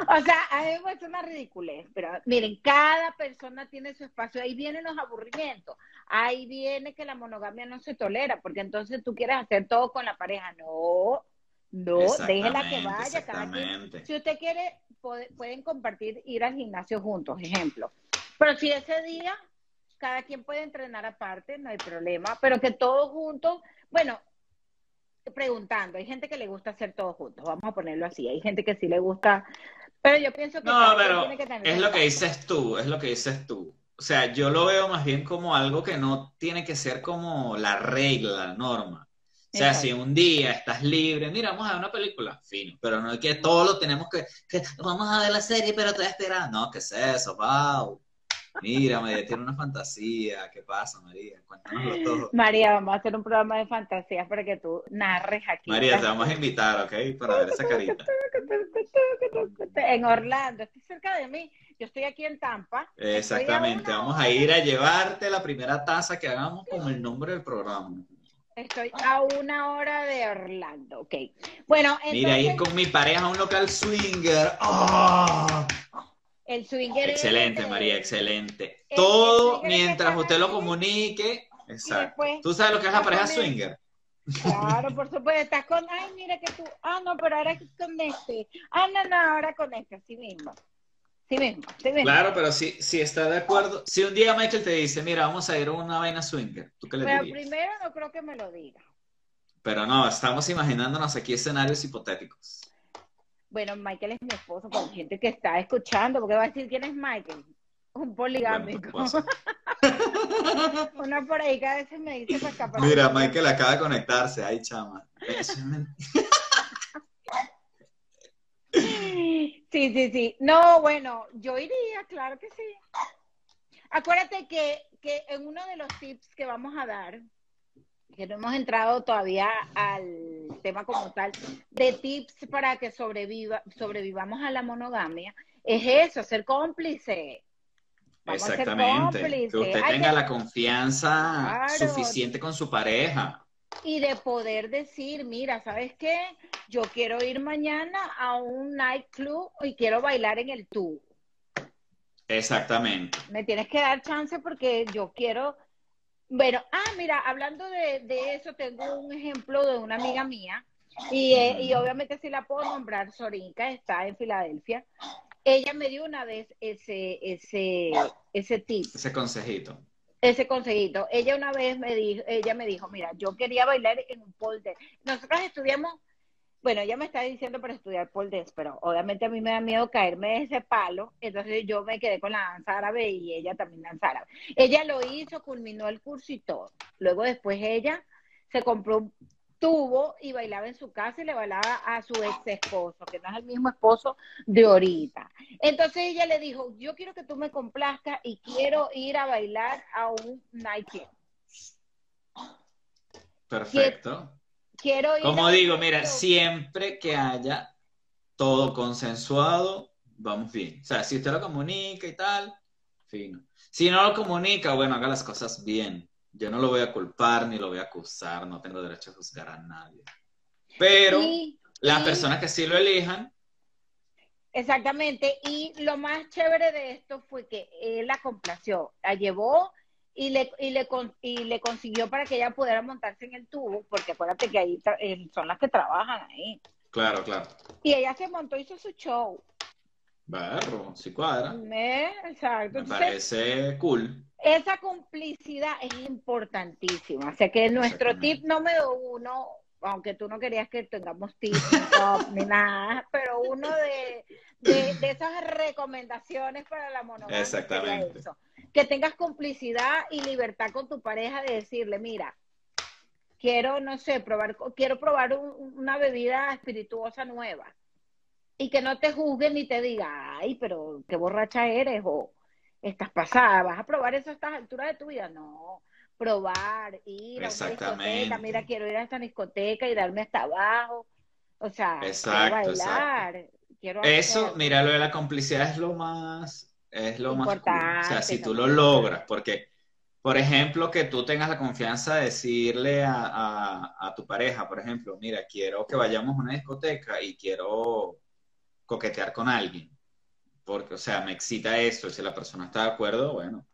O sea, a mí me una ridiculez, pero miren, cada persona tiene su espacio, ahí vienen los aburrimientos, ahí viene que la monogamia no se tolera, porque entonces tú quieres hacer todo con la pareja, no, no, déjela que vaya, cada quien si usted quiere, pueden compartir ir al gimnasio juntos, ejemplo. Pero si ese día cada quien puede entrenar aparte, no hay problema. Pero que todos juntos, bueno, preguntando, hay gente que le gusta hacer todo juntos, vamos a ponerlo así. Hay gente que sí le gusta, pero yo pienso que No, pero tiene que tener es lo que dices tú, es lo que dices tú. O sea, yo lo veo más bien como algo que no tiene que ser como la regla, la norma. O sea, Exacto. si un día estás libre, mira, vamos a ver una película, fino, pero no es que todo lo tenemos que, que vamos a ver la serie, pero te esperar. No, ¿qué es eso, Pau? Mira, María tiene una fantasía. ¿Qué pasa, María? Cuéntanoslo todo. María, vamos a hacer un programa de fantasías para que tú narres aquí. María, te vamos a invitar, ¿ok? Para ver esa carita. En Orlando, estoy cerca de mí. Yo estoy aquí en Tampa. Exactamente, vamos a ir a llevarte la primera taza que hagamos con el nombre del programa. Estoy a una hora de Orlando, ok. Bueno, Mira, ir entonces con mi pareja a un local swinger. ¡Ah! el swinger Excelente, María, excelente. el- el Todo mientras usted lo comunique. Exacto. después ¿Tú sabes lo que es la pareja swinger? Claro, por supuesto, estás con, ay, mira que tú, ah, no, pero ahora con este, ah, no, no, ahora con este, así mismo, mismo, mismo. Claro, pero si, si está de acuerdo. Si un día Michael te dice, mira, vamos a ir a una vaina swinger, ¿tú qué le Pero dirías? primero no creo que me lo diga. Pero no, estamos imaginándonos aquí escenarios hipotéticos. Bueno, Michael es mi esposo, con gente que está escuchando, porque va a decir quién es Michael. Un Bueno, poligámico. esposo. Una por ahí que a veces me dice para escapar. Mira, Michael acaba de conectarse. Ay, chama. Eso es men- Sí, sí, sí. No, bueno, yo iría, claro que sí. Acuérdate que, que en uno de los tips que vamos a dar, que no hemos entrado todavía al tema como tal, de tips para que sobreviva, sobrevivamos a la monogamia, es eso, ser cómplice. Vamos a ser Exactamente. Que usted tenga que- la confianza Claro. suficiente con su pareja. Y de poder decir, mira, ¿sabes qué? Yo quiero ir mañana a un nightclub y quiero bailar en el tubo. Exactamente. Me tienes que dar chance porque yo quiero. Bueno, ah, mira, hablando de, de eso, tengo un ejemplo de una amiga mía, y, eh, y obviamente si la puedo nombrar, Sorinka está en Filadelfia. Ella me dio una vez ese, ese, ese tip, Ese consejito. Ese consejito. Ella una vez me dijo, ella me dijo, mira, yo quería bailar en un pole dance. Nosotros estudiamos, bueno, ella me está diciendo para estudiar pole pero obviamente a mí me da miedo caerme de ese palo, entonces yo me quedé con la danza árabe y ella también danza árabe. Ella lo hizo, culminó el curso y todo. Luego después ella se compró un tubo y bailaba en su casa y le bailaba a su ex esposo, que no es el mismo esposo de ahorita. Entonces ella le dijo, yo quiero que tú me complazcas y quiero ir a bailar a un night club. Perfecto. Quiero ir Como un digo, mira, siempre que haya todo consensuado, vamos bien. O sea, si usted lo comunica y tal, fino. Si no lo comunica, bueno, haga las cosas bien. Yo no lo voy a culpar ni lo voy a acusar, no tengo derecho a juzgar a nadie. Pero Y- las y- personas que sí lo elijan, Exactamente, y lo más chévere de esto fue que él la complació, la llevó y le, y le, y le consiguió para que ella pudiera montarse en el tubo, porque acuérdate que ahí eh, son las que trabajan ahí. claro, claro. Y ella se montó, hizo su show. Barro, si cuadra. Exacto. Me Entonces, parece cool. Esa complicidad es importantísima. O sea que nuestro tip número uno, aunque tú no querías que tengamos tips ni nada, pero uno de, de, esas recomendaciones para la monogamia. Exactamente. Que tengas complicidad y libertad con tu pareja de decirle, mira, quiero, no sé, probar, quiero probar una bebida espirituosa nueva. Y que no te juzguen ni te diga, ay, pero qué borracha eres o estás pasada, vas a probar eso a estas alturas de tu vida. No, probar, ir a una discoteca, mira, quiero ir a esta discoteca y darme hasta abajo. O sea, quiero bailar. Quiero eso, mira, lo de la complicidad es lo más, es lo Importante, más, o sea, si tú lo logras, porque por ejemplo, que tú tengas la confianza de decirle a, tu pareja, por ejemplo, mira, quiero que vayamos a una discoteca y quiero coquetear con alguien, porque, o sea, me excita esto, si la persona está de acuerdo, bueno,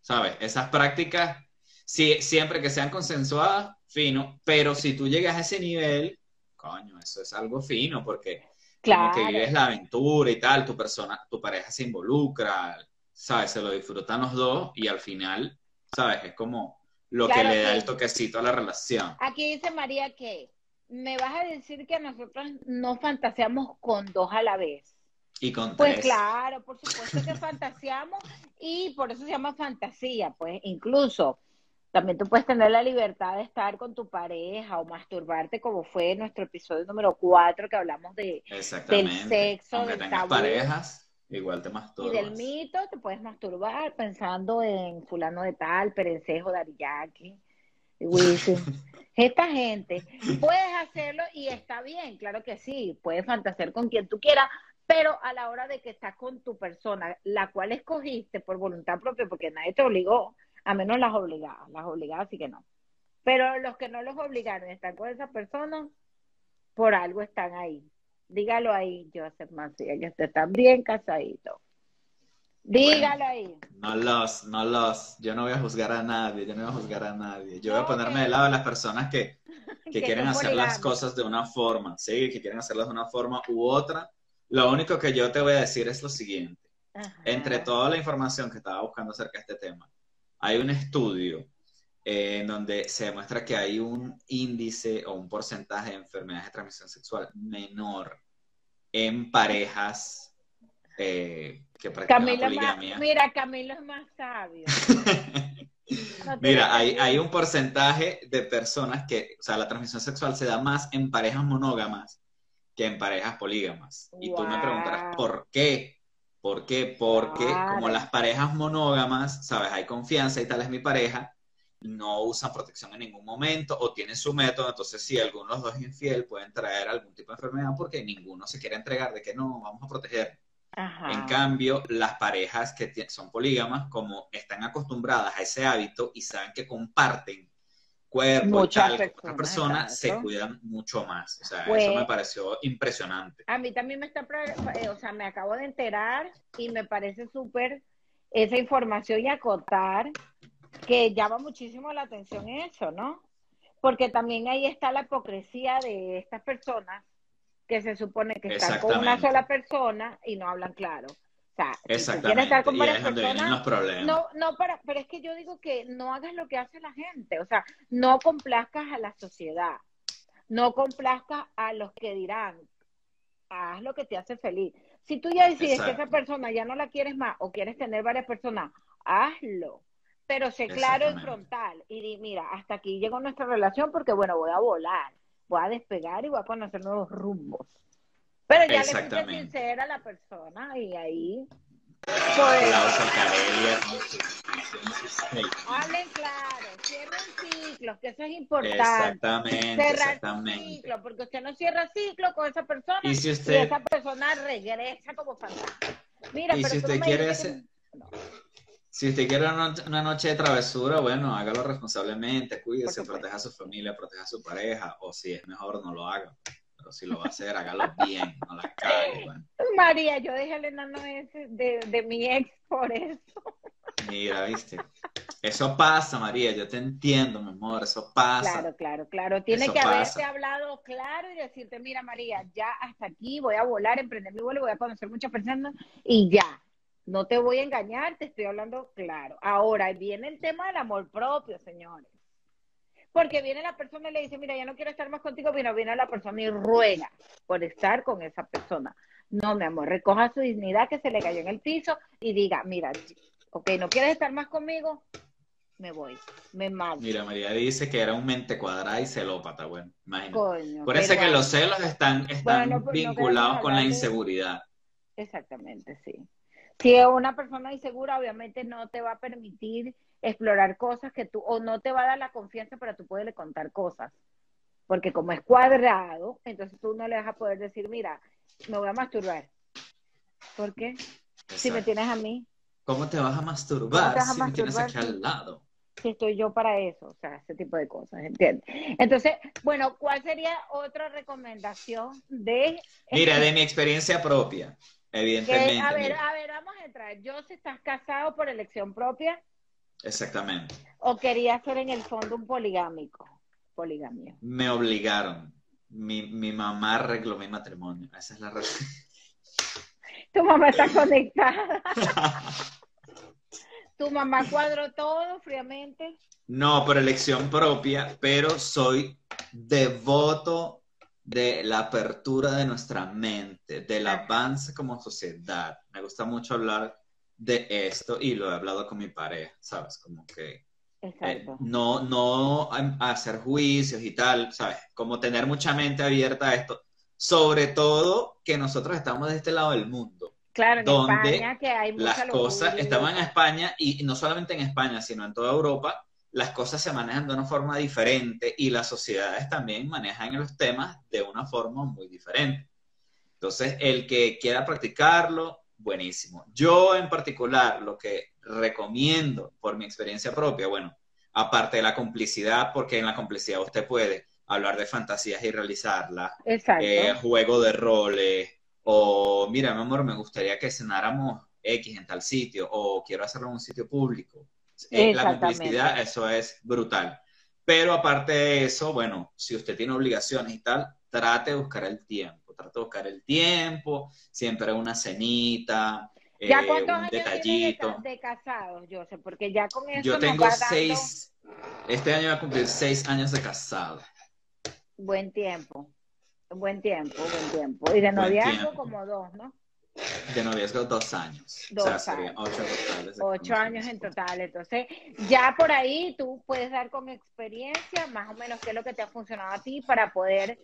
¿sabes? Esas prácticas, si, siempre que sean consensuadas, fino, pero si tú llegas a ese nivel, coño, eso es algo fino, porque como que vives la aventura y tal, tu persona, tu pareja se involucra, ¿sabes? Se lo disfrutan los dos y al final ¿sabes? Es como lo que le da el toquecito a la relación. Aquí dice María que me vas a decir que nosotros no fantaseamos con dos a la vez. Y con Pues claro, por supuesto que fantaseamos y por eso se llama fantasía, pues incluso también tú puedes tener la libertad de estar con tu pareja o masturbarte como fue nuestro episodio número 4 que hablamos de del sexo, de parejas Igual te masturbas. Y del mito te puedes masturbar pensando en fulano de tal, perencejo, dariyaki, Esta gente, puedes hacerlo y está bien, claro que sí, puedes fantasear con quien tú quieras, pero a la hora de que estás con tu persona, la cual escogiste por voluntad propia, porque nadie te obligó, a menos las obligadas, las obligadas sí que no. Pero los que no los obligaron a estar con esa persona, por algo están ahí. Dígalo ahí, Joseph Macías, que usted está bien casadito. Dígalo ahí. No los, no los. Yo no voy a juzgar a nadie, yo no voy a juzgar a nadie. Yo voy a ponerme de lado de las personas que, que, quieren hacer las cosas de una forma, sí, que quieren hacerlas de una forma u otra. Lo único que yo te voy a decir es lo siguiente. Entre toda la información que estaba buscando acerca de este tema, hay un estudio en donde se demuestra que hay un índice o un porcentaje de enfermedades de transmisión sexual menor en parejas eh, que practican la poligamia. mira, Camilo es más sabio. mira, hay, hay, un porcentaje de personas que, o sea, la transmisión sexual se da más en parejas monógamas que en parejas polígamas. Y tú me preguntarás, ¿por qué? ¿Por qué? Porque como las parejas monógamas, sabes, hay confianza y tal es mi pareja, no usan protección en ningún momento o tienen su método, entonces si alguno de los dos es infiel pueden traer algún tipo de enfermedad porque ninguno se quiere entregar de que no, vamos a proteger. En cambio, las parejas que son polígamas, como están acostumbradas a ese hábito y saben que comparten cuerpo y tal otra persona, se cuidan mucho más. O sea, eso me pues, pareció impresionante. A mí también me está, eh, o sea, me acabo de enterar y me parece súper esa información y acotar que llama muchísimo la atención eso, ¿no? Porque también ahí está la hipocresía de estas personas que se supone que están con una sola persona y no hablan claro. Sea, si quieres estar con varias personas, no, no para, pero es que yo digo que no hagas lo que hace la gente, o sea, no complazcas a la sociedad, no complazcas a los que dirán, haz lo que te hace feliz. Si tú ya decides que esa persona ya no la quieres más o quieres tener varias personas, hazlo pero sé claro y frontal. Y di, mira, hasta aquí llegó nuestra relación porque, bueno, voy a volar, voy a despegar y voy a conocer nuevos rumbos. Pero ya le puse sincera a la persona y ahí. Pues, hablen claro, cierren ciclos, que eso es importante. Exactamente, Cerrar exactamente. ciclo, porque usted no cierra ciclo con esa persona y, si usted... esa persona regresa como fantasma. Mira, y pero si usted quiere hacer... Si usted quiere una noche, de travesura, bueno, hágalo responsablemente, cuídese, proteja a su familia, proteja a su pareja, o si es mejor, no lo haga. Si lo va a hacer, hágalo bien, no la cague. María, yo dejé el enano ese de, de mi ex por eso. Mira, viste. Eso pasa, María, yo te entiendo, mi amor, eso pasa. Claro, claro, claro. Tiene que haberte hablado claro y decirte, mira, María, ya hasta aquí voy a volar, emprender mi vuelo, voy a conocer muchas personas y ya No te voy a engañar, te estoy hablando claro. Ahora viene el tema del amor propio, señores. Porque viene la persona y le dice, mira, ya no quiero estar más contigo, pero viene la persona y ruega por estar con esa persona. No, mi amor, recoja su dignidad que se le cayó en el piso y diga, mira, ok, no quieres estar más conmigo, me voy, me mato. Mira, María dice que era un mente cuadrada y celópata, bueno, imagínate. Coño, Por eso que los celos están, están Bueno, no- no vinculados con la de- inseguridad. Exactamente, sí. Si es una persona insegura, obviamente no te va a permitir explorar cosas que tú, o no te va a dar la confianza para tú poderle contar cosas. Porque como es cuadrado, entonces tú no le vas a poder decir, mira, me voy a masturbar. ¿Por qué? Si me tienes a mí, ¿Cómo te vas a masturbar ¿Cómo te vas a si me tienes aquí al lado? si estoy yo para eso, o sea, ese tipo de cosas, ¿entiendes? Entonces, bueno, ¿cuál sería otra recomendación de... Mira, de mi experiencia propia, que, evidentemente. a ver, mira, a ver, vamos a entrar. Yo, si estás casado por elección propia, Exactamente. o querías ser en el fondo un poligámico, poligamia. Me obligaron. Mi, mi mamá arregló mi matrimonio. Esa es la razón. Tu mamá está conectada. Tu mamá cuadró todo fríamente. No, por elección propia, pero soy devoto de la apertura de nuestra mente, del avance como sociedad. Me gusta mucho hablar de esto y lo he hablado con mi pareja, ¿sabes? Como que eh, no, no hacer juicios y tal, ¿sabes? Como tener mucha mente abierta a esto. Sobre todo que nosotros estamos de este lado del mundo. Claro, en donde España que hay mucha Las cosas estaban en España y no solamente en España, sino en toda Europa, las cosas se manejan de una forma diferente y las sociedades también manejan los temas de una forma muy diferente. Entonces, el que quiera practicarlo, buenísimo. Yo en particular, lo que recomiendo por mi experiencia propia, bueno, aparte de la complicidad, porque en la complicidad usted puede hablar de fantasías y realizarlas, eh, juego de roles, o mira, mi amor, me gustaría que cenáramos X en tal sitio, o quiero hacerlo en un sitio público. Eh, la complicidad, eso es brutal. Pero aparte de eso, bueno, si usted tiene obligaciones y tal, trate de buscar el tiempo, trate de buscar el tiempo, siempre una cenita, ¿Ya eh, cuántos un años de, detallito. ca- de casados, Joseph? Porque ya con eso Yo nos tengo dando seis, este año voy a cumplir seis años de casado. buen tiempo. Buen tiempo, buen tiempo. Y de noviazgo como dos, ¿no? De noviazgo dos años. Dos o sea, serían años. ocho totales. de Ocho años en total. Entonces, ya por ahí tú puedes dar con experiencia más o menos qué es lo que te ha funcionado a ti para poder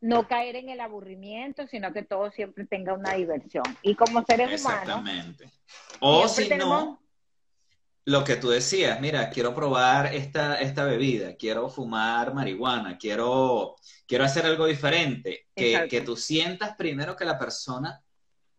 no caer en el aburrimiento, sino que todo siempre tenga una diversión. Y como seres humanos, Exactamente. O si tenemos- no, lo que tú decías, mira, quiero probar esta, esta bebida, quiero fumar marihuana, quiero, quiero hacer algo diferente, que, que tú sientas primero que la persona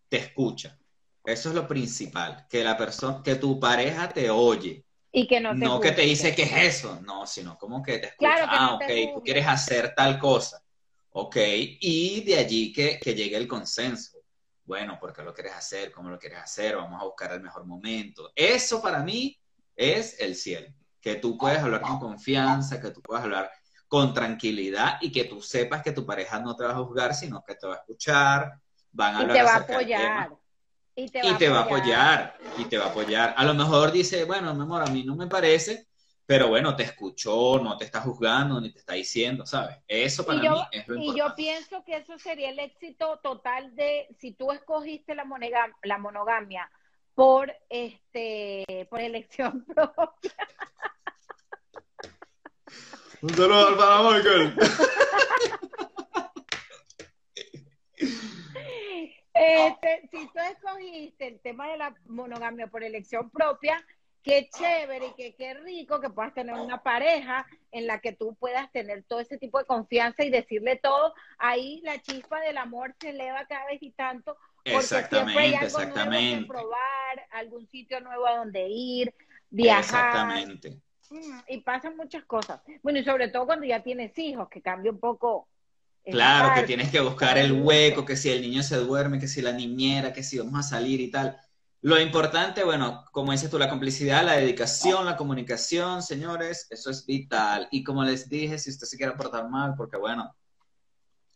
te escucha. Eso es lo principal, que la persona, que tu pareja te oye, y que no te no que te dice qué es eso, no, sino como que te escucha, Claro, que ah, no ok, tú quieres hacer tal cosa, ok, y de allí que, que llegue el consenso. Bueno, ¿por qué lo quieres hacer? ¿Cómo lo quieres hacer? Vamos a buscar el mejor momento. Eso para mí es el cielo, que tú puedes hablar con confianza, que tú puedas hablar con tranquilidad y que tú sepas que tu pareja no te va a juzgar, sino que te va a escuchar, van a Y hablar te va a apoyar. Y te y te va a apoyar, y te va a apoyar. A lo mejor dice, bueno, mi amor, a mí no me parece, pero bueno, te escuchó, no te está juzgando, ni te está diciendo, ¿sabes? Eso para yo- mí es lo Y yo importante. pienso que eso sería el éxito total de si tú escogiste la, monega- la monogamia por este por elección propia. Un saludo al Michael. Este, si tú escogiste el tema de la monogamia por elección propia, qué chévere y qué, qué rico que puedas tener una pareja en la que tú puedas tener todo ese tipo de confianza y decirle todo. Ahí la chispa del amor se eleva cada vez y tanto porque siempre hay Exactamente, algo nuevo que exactamente. probar, algún sitio nuevo a donde ir, viajar. Exactamente. Mm, Y pasan muchas cosas. Bueno, y sobre todo cuando ya tienes hijos, que cambia un poco. Claro, que tienes que buscar el hueco, que si el niño se duerme, que si la niñera, que si vamos a salir y tal. Lo importante, bueno, como dices tú, la complicidad, la dedicación, la comunicación, señores, eso es vital. Y como les dije, si usted se quiere portar mal, porque bueno,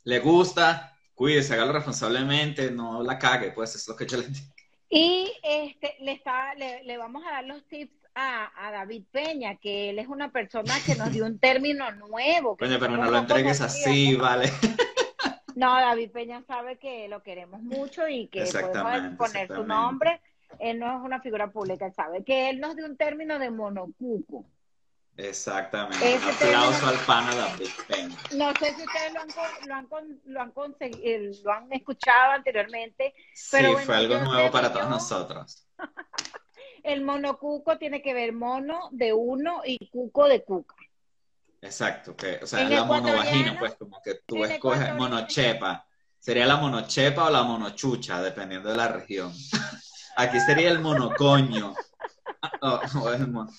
le gusta, cuídese, hágalo responsablemente, no la cague, pues es lo que yo les digo. Y este, le, está, le, le vamos a dar los tips a, a David Peña, que él es una persona que nos dio un término nuevo. Coño, pero no lo entregues así, vale. No, David Peña sabe que lo queremos mucho y que podemos poner su nombre. Él no es una figura pública, él sabe que él nos dio un término de monocuco. Exactamente. Ese Aplauso término- al pana David Peña. No sé si ustedes lo han, lo han, con- lo han, consegui- lo han escuchado anteriormente. Pero sí, bueno, fue algo nuevo para todos nosotros. El monocuco tiene que ver mono de uno y cuco de cuca. Exacto, que, o sea, En la monovagina, pues como que tú escoges monochepa. Sería la monochepa o la monochucha, dependiendo de la región. Aquí sería el monocoño. O- o el mon-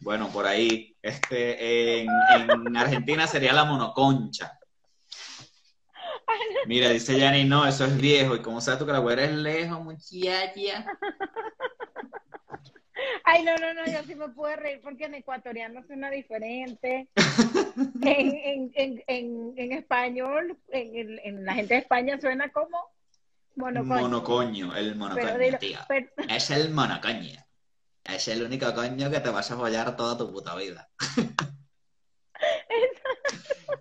Bueno, por ahí. Este, en, en Argentina sería la monoconcha. Mira, dice Yanni, no, eso es viejo. ¿Y cómo sabes tú que la güera es lejos, muchacha? Ay, no, no, no, yo sí me puedo reír porque en ecuatoriano suena diferente. En, en, en, en, en español, en, en- la gente de España suena como monocoño. Monocoño, el monocoño, Pero dilo- tío. pero- Es el monocoño. Es el único coño que te vas a follar toda tu puta vida.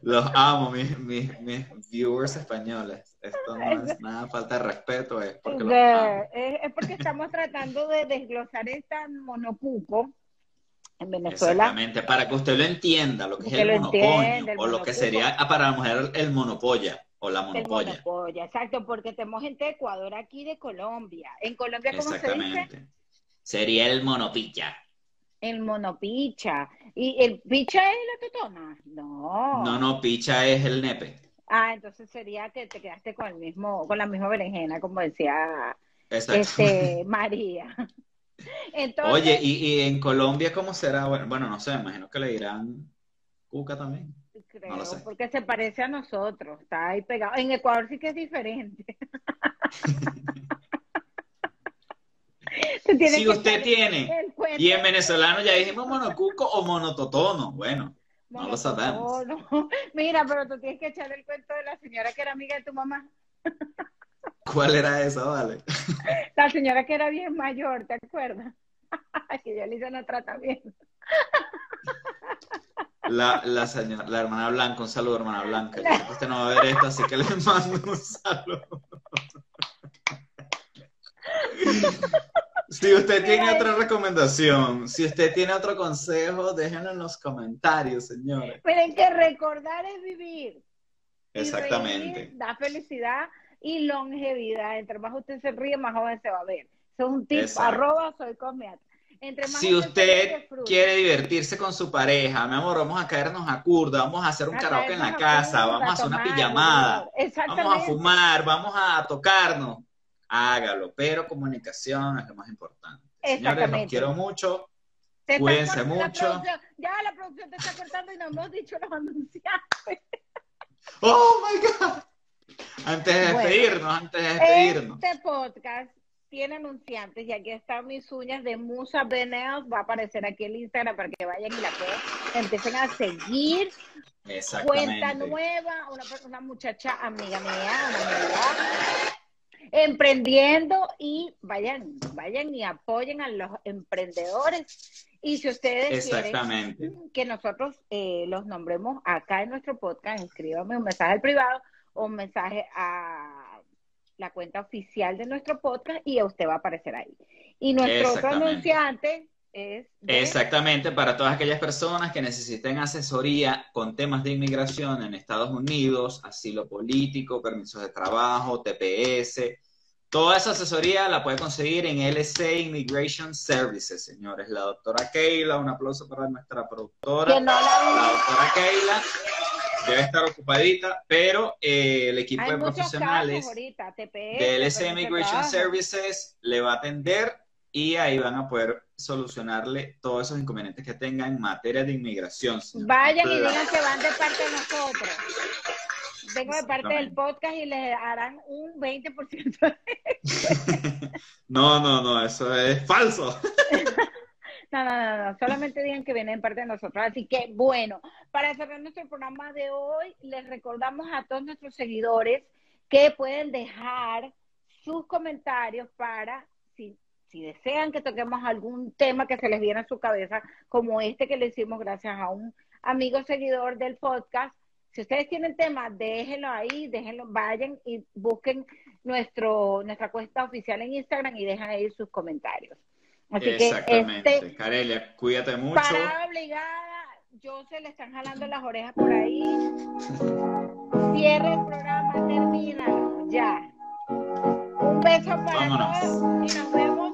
Los amo, mis, mis, mis viewers españoles. Esto no es nada falta de respeto, es porque los de- amo. es, es porque estamos tratando de desglosar esta monocuco en Venezuela. Exactamente, para que usted lo entienda, lo que es el lo monocoño, o lo que sería ah, para la mujer el monopolla, o la El monopolla. exacto, porque tenemos gente de Ecuador aquí de Colombia. En Colombia, ¿cómo se dice? Sería el monopicha. El monopicha. ¿Y el picha es la totona? No. No, no, picha es el nepe. Ah, entonces sería que te quedaste con el mismo, con la misma berenjena, como decía Exacto. este María. Entonces, Oye, ¿y, y en Colombia cómo será? Bueno, bueno, no sé, imagino que le dirán cuca también. creo, no lo sé. porque se parece a nosotros, está ahí pegado. En Ecuador sí que es diferente. Si usted tiene, y en venezolano ya dijimos monocuco o monototono. Bueno, no lo sabemos. Mira, pero tú tienes que echar el cuento de la señora que era amiga de tu mamá. ¿cuál era eso? Vale. La señora que era bien mayor, ¿te acuerdas? que yo le hice una tratamiento. La, la señora, la hermana Blanca, un saludo, hermana Blanca. Que usted no va a ver esto, así que le mando un saludo. Si usted tiene otra recomendación, si usted tiene otro consejo, déjenlo en los comentarios, señores. Miren que recordar es vivir. Exactamente. da felicidad y longevidad. Entre más usted se ríe, más joven se va a ver. Eso es un tip, Exacto. arroba soy cosmiatra. Entre más Si usted quiere divertirse con su pareja, mi amor, vamos a caernos a curda, vamos a hacer un A karaoke en la casa, curda, vamos a hacer una pijamada, vamos a fumar, vamos a tocarnos. Hágalo, pero comunicación es lo más importante. Señores, los quiero mucho. Te Cuídense la mucho. Ya la producción te está cortando y no hemos dicho los anunciantes. Oh my God. Antes de Bueno. despedirnos, antes de despedirnos. Este podcast tiene anunciantes y aquí están mis uñas de Musa Beneos. Va a aparecer aquí el Instagram para que vayan y la puedan, empiecen a seguir. Cuenta nueva, una, una muchacha amiga mía, una amiga, emprendiendo y vayan, vayan y apoyen a los emprendedores. Y si ustedes quieren que nosotros eh, los nombremos acá en nuestro podcast, escríbame un mensaje al privado o un mensaje a la cuenta oficial de nuestro podcast y usted va a aparecer ahí. Y nuestro otro anunciante es de- Exactamente, para todas aquellas personas que necesiten asesoría con temas de inmigración en Estados Unidos, asilo político, permisos de trabajo, TPS, toda esa asesoría la puede conseguir en LC Immigration Services, señores. La doctora Keila, un aplauso para nuestra productora. no la La doctora Keila debe estar ocupadita, pero eh, el equipo Hay de profesionales casos ahorita, TPS, de de Immigration. Services le va a atender y ahí van a poder solucionarle todos esos inconvenientes que tengan en materia de inmigración. Vayan y digan que van de parte de nosotros. Vengo de parte del podcast y les harán un 20%. No, no, no, eso es falso. No, no, no, no, solamente digan que vienen de parte de nosotros. Así que, bueno, para cerrar nuestro programa de hoy, les recordamos a todos nuestros seguidores que pueden dejar sus comentarios para si, desean que toquemos algún tema que se les viene a su cabeza, como este que le hicimos gracias a un amigo seguidor del podcast, si ustedes tienen temas, déjenlo ahí, déjenlo, vayan y busquen nuestro, nuestra cuenta oficial en Instagram y dejan ahí sus comentarios. Así Exactamente. que este, Carelia, cuídate mucho. parada obligada, yo se le están jalando las orejas por ahí. Cierre el programa, termina, ya. Un beso para Vámonos. todos y nos vemos.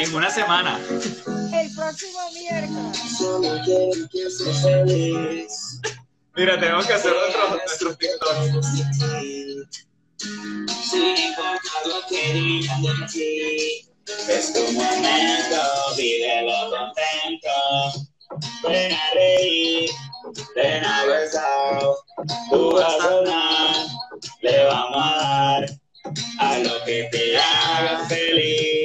En una semana. el próximo miércoles. Solo quiero que seas feliz. Mira, tenemos que hacer nuestros, nuestros TikToks. Sin importar lo que digan de ti. Es tu momento, vívelo contento. Ven a reír, ven a besar. Tú vas a sonar, le vamos a dar a lo que te haga feliz.